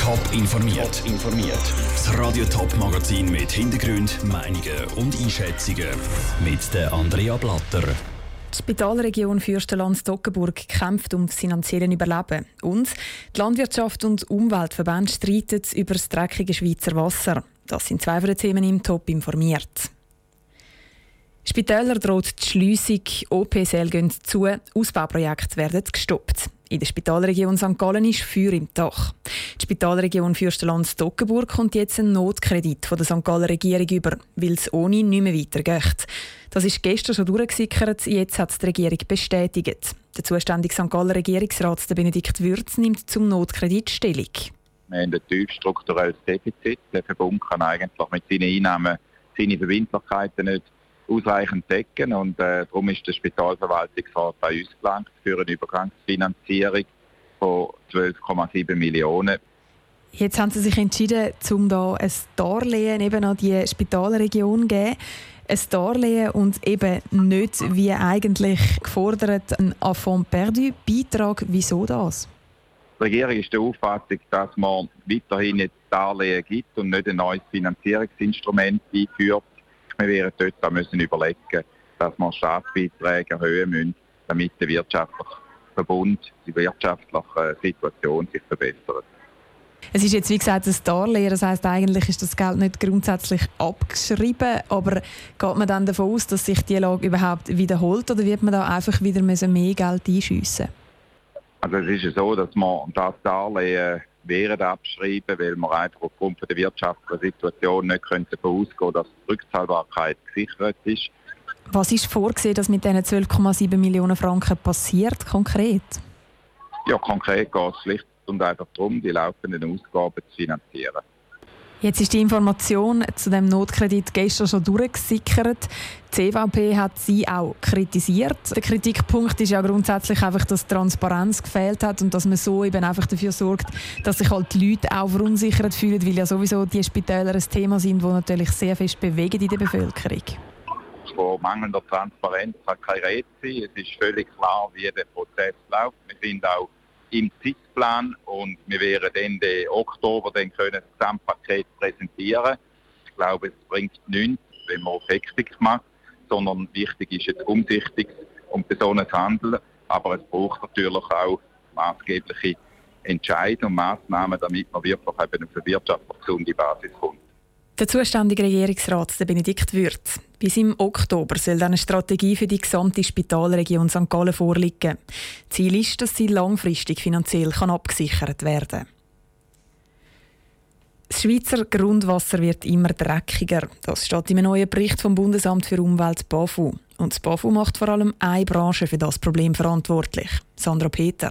Top informiert. informiert. Das Radio Top Magazin mit Hintergrund, Meinungen und Einschätzungen mit der Andrea Blatter. Die Spitalregion Fürstenland-Stockenburg kämpft um das finanzielle Überleben. Und die Landwirtschaft und Umweltverbände streiten über das dreckige Schweizer Wasser. Das sind zwei von den Themen im Top informiert. Spitäler droht die Schliessung, OP-Säle gehen zu, Ausbauprojekte werden gestoppt. In der Spitalregion St. Gallen ist Feuer im Dach. Die Spitalregion Fürstenland-Stockenburg kommt jetzt einen Notkredit von der St. Galler Regierung über, weil es ohne nicht mehr weitergeht. Das ist gestern schon durchgesickert, jetzt hat es die Regierung bestätigt. Der zuständige St. Galler Regierungsrat Benedikt Würz nimmt zum Notkredit Stellung. Wir haben ein tief strukturelles Defizit. Der Verbund kann eigentlich mit seinen Einnahmen seine Verbindlichkeiten nicht ausreichend decken. Und äh, darum ist der Spitalverwaltungsrat bei uns gelangt für eine Übergangsfinanzierung von 12,7 Millionen. Jetzt haben Sie sich entschieden, um da ein Darlehen eben an die Spitalregion zu geben. Ein Darlehen und eben nicht, wie eigentlich gefordert, ein Affront perdu Beitrag. Wieso das? Die Regierung ist der Auffassung, dass man weiterhin ein Darlehen gibt und nicht ein neues Finanzierungsinstrument einführt wir werden dort auch müssen überlegen, dass wir Staatsbeiträge erhöhen müssen, damit der wirtschaftliche Verbund, die wirtschaftliche Situation sich verbessert. Es ist jetzt wie gesagt ein Darlehen, das heißt eigentlich ist das Geld nicht grundsätzlich abgeschrieben, aber geht man dann davon aus, dass sich die Lage überhaupt wiederholt oder wird man da einfach wieder mehr Geld einschiessen? Also es ist so, dass man das Darlehen während abschreiben, weil wir einfach aufgrund der wirtschaftlichen Situation nicht davon ausgehen können, dass die Rückzahlbarkeit gesichert ist. Was ist vorgesehen, dass mit diesen 12,7 Millionen Franken passiert, konkret? Ja, konkret geht es schlicht und einfach darum, die laufenden Ausgaben zu finanzieren. Jetzt ist die Information zu dem Notkredit gestern schon durchgesickert. Die CVP hat sie auch kritisiert. Der Kritikpunkt ist ja grundsätzlich einfach, dass Transparenz gefehlt hat und dass man so eben einfach dafür sorgt, dass sich halt die Leute auch verunsichert fühlen, weil ja sowieso die Spitäler ein Thema sind, das natürlich sehr fest bewegen in der Bevölkerung. Von mangelnder Transparenz hat keine Rede. Es ist völlig klar, wie der Prozess läuft. Wir sind auch im Zeitplan und wir werden Ende Oktober dann können das Gesamtpaket präsentieren. Ich glaube, es bringt nichts, wenn man auf Hektik macht, sondern wichtig ist jetzt umsichtig und besonders Handeln. Aber es braucht natürlich auch maßgebliche Entscheidungen und Maßnahmen, damit man wirklich eben auf eine gesunde Basis kommt. Der zuständige Regierungsrat Benedikt Würth. Bis im Oktober soll eine Strategie für die gesamte Spitalregion St. Gallen vorliegen. Ziel ist, dass sie langfristig finanziell kann abgesichert werden kann. Das Schweizer Grundwasser wird immer dreckiger. Das steht im neuen Bericht vom Bundesamt für Umwelt BAFU. Und das BAFU macht vor allem eine Branche für das Problem verantwortlich. Sandra Peter.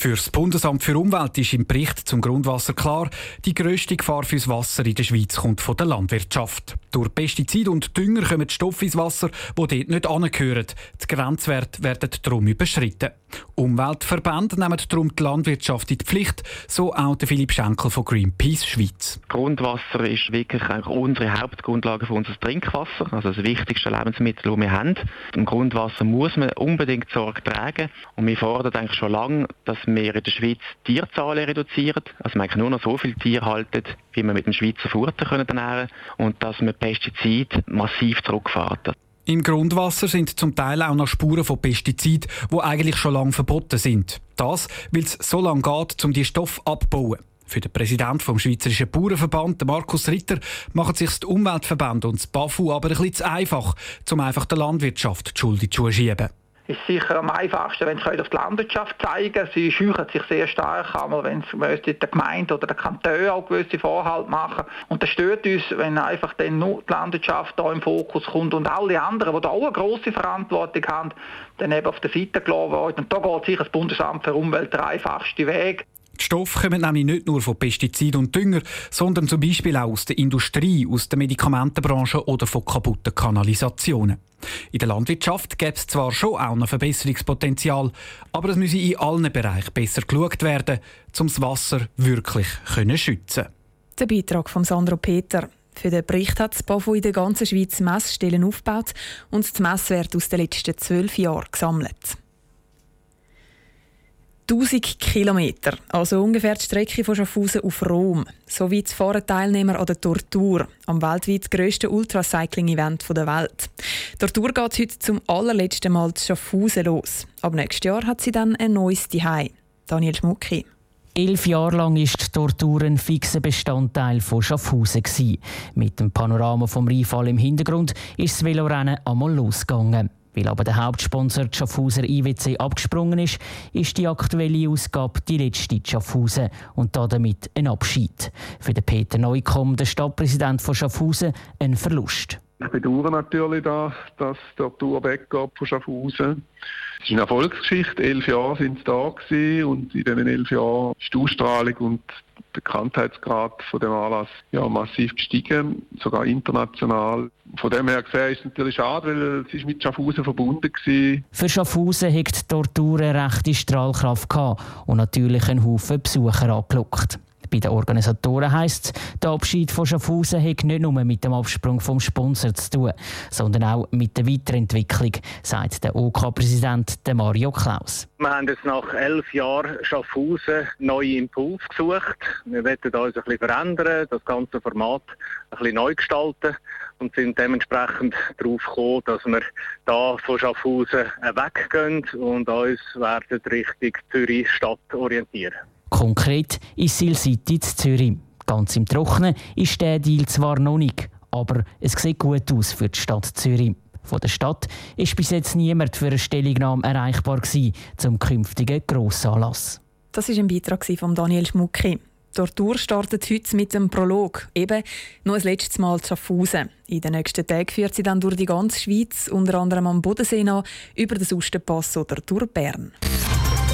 Für das Bundesamt für Umwelt ist im Bericht zum Grundwasser klar, die grösste Gefahr fürs Wasser in der Schweiz kommt von der Landwirtschaft. Durch Pestizide und Dünger kommen Stoffe ins Wasser, die dort nicht angehören. Die Grenzwerte werden darum überschritten. Umweltverbände nehmen darum die Landwirtschaft in die Pflicht, so auch der Philipp Schenkel von Greenpeace Schweiz. Grundwasser ist wirklich unsere Hauptgrundlage für unser Trinkwasser, also das wichtigste Lebensmittel, das wir haben. Im Grundwasser muss man unbedingt Sorge tragen und wir fordern eigentlich schon lange, dass wir in der Schweiz Tierzahlen reduzieren, also man nur noch so viele Tiere halten, wie man mit dem Schweizer Futter ernähren können und dass man Pestizide massiv zurückfahren. Im Grundwasser sind zum Teil auch noch Spuren von Pestiziden, die eigentlich schon lange verboten sind. Das, weil es so lange geht, um die Stoffe abzubauen. Für den Präsidenten vom Schweizerischen Bauernverband, Markus Ritter, machen sich die Umweltverbände und das BAFU aber ein bisschen zu einfach, um einfach der Landwirtschaft die Schuld zu schieben ist sicher am einfachsten, wenn sie auf die Landwirtschaft zeigen Sie scheuchen sich sehr stark an, wenn sie der Gemeinde oder der Kanton auch gewisse Vorhalte machen. Und das stört uns, wenn einfach dann nur die Landwirtschaft da im Fokus kommt und alle anderen, die da auch eine grosse Verantwortung haben, dann eben auf der Seite gelassen werden. Und da geht sicher das Bundesamt für Umwelt der einfachste Weg. Die Stoffe kommen nämlich nicht nur von Pestiziden und Dünger, sondern zum Beispiel auch aus der Industrie, aus der Medikamentenbranche oder von kaputten Kanalisationen. In der Landwirtschaft gäbe es zwar schon auch noch Verbesserungspotenzial, aber es müsse in allen Bereichen besser geschaut werden, um das Wasser wirklich zu schützen. Der Beitrag von Sandro Peter. Für den Bericht hat das BAFU in der ganzen Schweiz Messstellen aufgebaut und die Messwerte aus den letzten zwölf Jahren gesammelt. 1000 Kilometer, also ungefähr die Strecke von Schaffhausen auf Rom. So weit fahren Teilnehmer an der Tortur, am weltweit grössten Ultracycling-Event der Welt. Die Tortur geht heute zum allerletzten Mal zu Schaffhausen los. Ab nächstes Jahr hat sie dann ein neues Zuhause. Daniel Schmucki. Elf Jahre lang war die Tortur ein fixer Bestandteil von Schaffhausen. Mit dem Panorama vom Rheinfall im Hintergrund ist das Velorennen einmal losgegangen. Weil aber der Hauptsponsor Schaffhauser IWC abgesprungen ist, ist die aktuelle Ausgabe die letzte Schaffhausen und damit ein Abschied. Für den Peter Neukomm, der Stadtpräsident von Schaffhausen, ein Verlust. Ich bedauere natürlich, dass, dass der Tour weggeht von Schaffhausen. Es ist eine Erfolgsgeschichte. Elf Jahre sind es da gewesen und in diesen elf Jahren ist die Ausstrahlung und der Bekanntheitsgrad von dem Anlass ja, massiv gestiegen, sogar international. Von dem her gesehen ist es natürlich schade, weil es ist mit Schaffhausen verbunden war. Für Schaffhausen hat die Tortur eine rechte Strahlkraft gehabt und natürlich einen Haufen Besucher angelockt. Bei den Organisatoren heisst es, der Abschied von Schaffhausen hat nicht nur mit dem Absprung vom Sponsor zu tun, sondern auch mit der Weiterentwicklung, sagt der OK-Präsident OK Mario Klaus. Wir haben jetzt nach elf Jahren Schaffhausen neue Impulse gesucht. Wir wollen uns ein bisschen verändern, das ganze Format ein bisschen neu gestalten und sind dementsprechend darauf gekommen, dass wir da von Schaffhausen weggehen und uns werden Richtung Zürich Stadt orientieren. Konkret ist Silcity in Zürich. Ganz im Trockenen ist der Deal zwar noch nicht, aber es sieht gut aus für die Stadt Zürich. Von der Stadt ist bis jetzt niemand für eine Stellungnahme erreichbar gewesen, zum künftigen Grossanlass. Das war ein Beitrag von Daniel Schmucki. Die Tour startet heute mit dem Prolog, eben noch ein letztes Mal zu Schaffhausen. In den nächsten Tagen führt sie dann durch die ganze Schweiz, unter anderem am Bodensee nach, über den Sustenpass oder durch Bern.